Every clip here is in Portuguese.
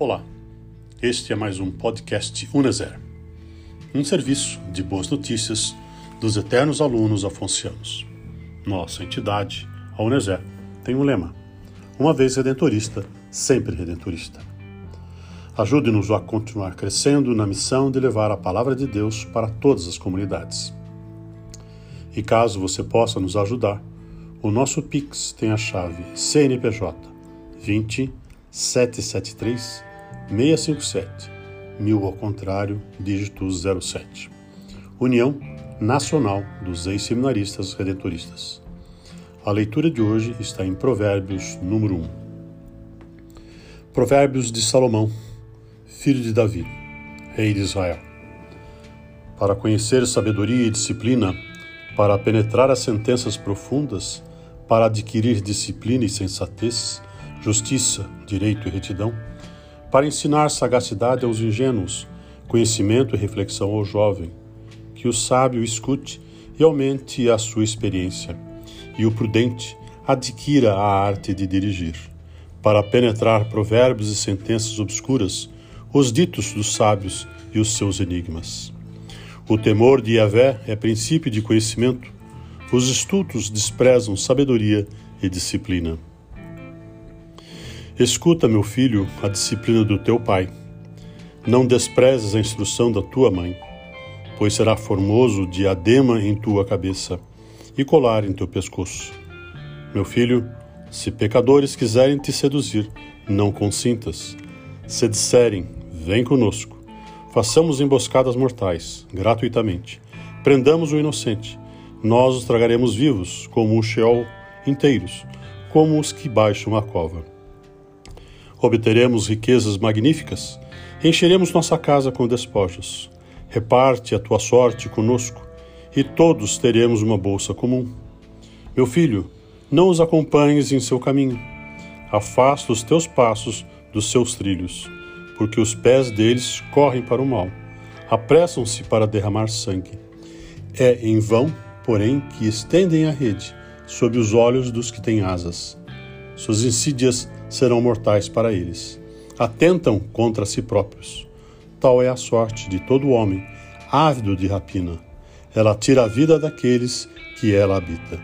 Olá, este é mais um podcast Uneser, um serviço de boas notícias dos eternos alunos afoncianos. Nossa entidade, a Uneser, tem um lema: uma vez redentorista, sempre redentorista. Ajude-nos a continuar crescendo na missão de levar a palavra de Deus para todas as comunidades. E caso você possa nos ajudar, o nosso Pix tem a chave CNPJ 20 773 657, mil ao contrário, dígito 07. União Nacional dos Ex-Seminaristas Redentoristas. A leitura de hoje está em Provérbios, número 1. Provérbios de Salomão, filho de Davi, rei de Israel. Para conhecer sabedoria e disciplina, para penetrar as sentenças profundas, para adquirir disciplina e sensatez, justiça, direito e retidão, para ensinar sagacidade aos ingênuos, conhecimento e reflexão ao jovem, que o sábio escute e aumente a sua experiência, e o prudente adquira a arte de dirigir, para penetrar provérbios e sentenças obscuras, os ditos dos sábios e os seus enigmas. O temor de Yahvé é princípio de conhecimento, os estultos desprezam sabedoria e disciplina. Escuta, meu filho, a disciplina do teu pai. Não desprezes a instrução da tua mãe, pois será formoso diadema em tua cabeça e colar em teu pescoço. Meu filho, se pecadores quiserem te seduzir, não consintas. Se disserem, vem conosco, façamos emboscadas mortais, gratuitamente. Prendamos o inocente. Nós os tragaremos vivos, como o Sheol, inteiros, como os que baixam a cova obteremos riquezas magníficas, encheremos nossa casa com despojos. Reparte a tua sorte conosco, e todos teremos uma bolsa comum. Meu filho, não os acompanhes em seu caminho. Afasta os teus passos dos seus trilhos, porque os pés deles correm para o mal. Apressam-se para derramar sangue. É em vão, porém, que estendem a rede sob os olhos dos que têm asas. Suas insídias serão mortais para eles. Atentam contra si próprios. Tal é a sorte de todo homem, ávido de rapina. Ela tira a vida daqueles que ela habita.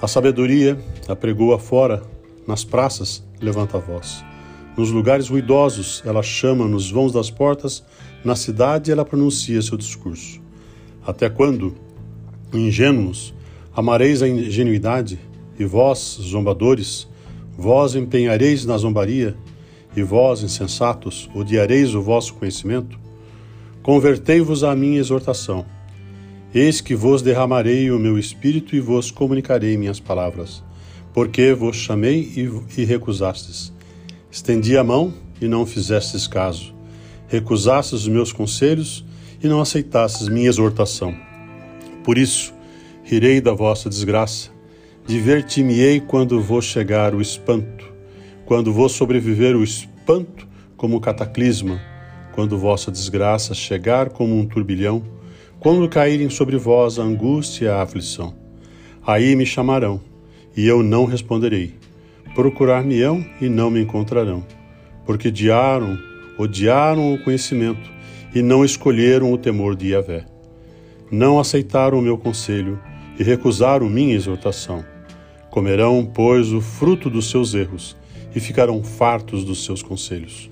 A sabedoria apregoa fora, nas praças levanta a voz. Nos lugares ruidosos ela chama nos vãos das portas, na cidade ela pronuncia seu discurso. Até quando, ingênuos, amareis a ingenuidade, e vós, zombadores, Vós empenhareis na zombaria, e vós, insensatos, odiareis o vosso conhecimento? Convertei-vos à minha exortação. Eis que vos derramarei o meu espírito e vos comunicarei minhas palavras. Porque vos chamei e, recusastes. Estendi a mão e não fizestes caso. Recusastes os meus conselhos e não aceitastes minha exortação. Por isso, rirei da vossa desgraça Divertir-me-ei quando vou chegar o espanto, quando vou sobreviver o espanto como cataclisma, quando vossa desgraça chegar como um turbilhão, quando caírem sobre vós a angústia e a aflição. Aí me chamarão, e eu não responderei. Procurar-me-ão e não me encontrarão, porque odiaram, odiaram o conhecimento e não escolheram o temor de Yahvé. Não aceitaram o meu conselho e recusaram minha exortação Comerão, pois, o fruto dos seus erros e ficarão fartos dos seus conselhos.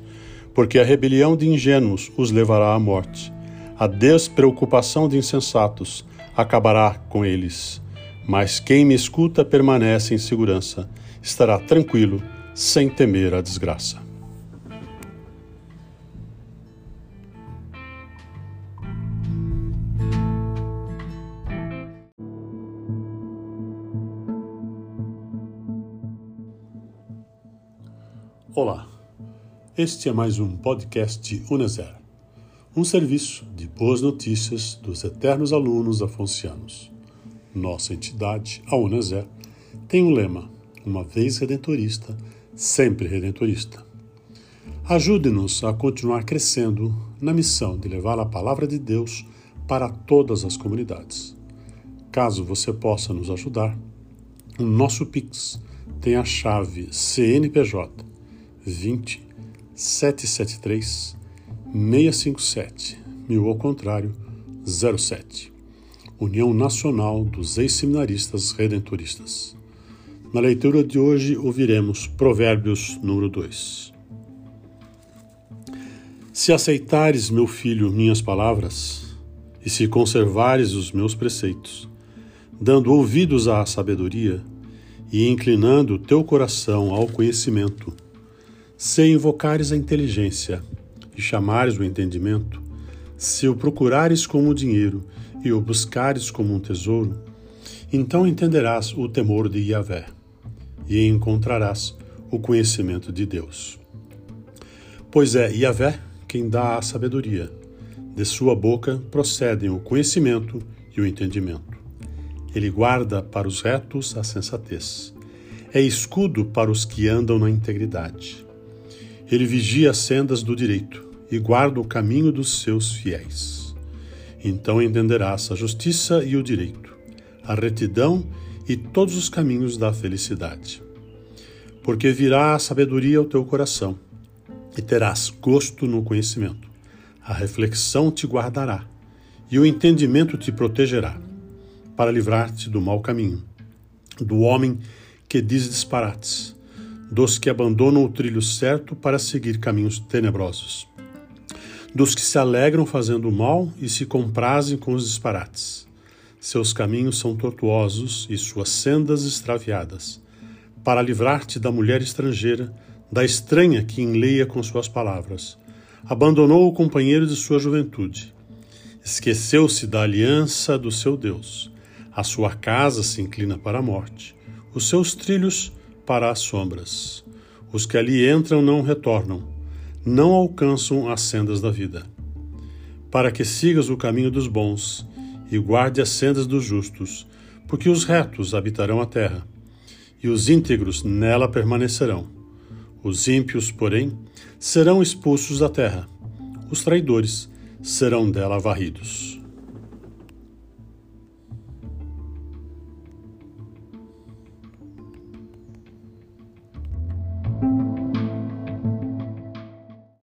Porque a rebelião de ingênuos os levará à morte. A despreocupação de insensatos acabará com eles. Mas quem me escuta permanece em segurança, estará tranquilo, sem temer a desgraça. Olá, este é mais um podcast Uneser, um serviço de boas notícias dos eternos alunos afoncianos. Nossa entidade, a Uneser, tem um lema: uma vez redentorista, sempre redentorista. Ajude-nos a continuar crescendo na missão de levar a palavra de Deus para todas as comunidades. Caso você possa nos ajudar, o nosso Pix tem a chave CNPJ 20 773 657, mil ao contrário, 07. União Nacional dos Ex-Seminaristas Redentoristas. Na leitura de hoje ouviremos Provérbios número 2. Se aceitares, meu filho, minhas palavras, e se conservares os meus preceitos, dando ouvidos à sabedoria e inclinando teu coração ao conhecimento, se invocares a inteligência e chamares o entendimento, se o procurares como o dinheiro e o buscares como um tesouro, então entenderás o temor de Yahvé e encontrarás o conhecimento de Deus. Pois é Yahvé quem dá a sabedoria, de sua boca procedem o conhecimento e o entendimento. Ele guarda para os retos a sensatez. É escudo para os que andam na integridade. Ele vigia as sendas do direito e guarda o caminho dos seus fiéis. Então entenderás a justiça e o direito, a retidão e todos os caminhos da felicidade. Porque virá a sabedoria ao teu coração, e terás gosto no conhecimento. A reflexão te guardará, e o entendimento te protegerá para livrar-te do mau caminho, do homem que diz disparates, dos que abandonam o trilho certo para seguir caminhos tenebrosos, dos que se alegram fazendo o mal e se comprazem com os disparates. Seus caminhos são tortuosos e suas sendas extraviadas, para livrar-te da mulher estrangeira, da estranha que enleia com suas palavras. Abandonou o companheiro de sua juventude. Esqueceu-se da aliança do seu Deus a sua casa se inclina para a morte, os seus trilhos para as sombras. Os que ali entram não retornam, não alcançam as sendas da vida. Para que sigas o caminho dos bons e guarde as sendas dos justos, porque os retos habitarão a terra, e os íntegros nela permanecerão. Os ímpios, porém, serão expulsos da terra, os traidores serão dela varridos.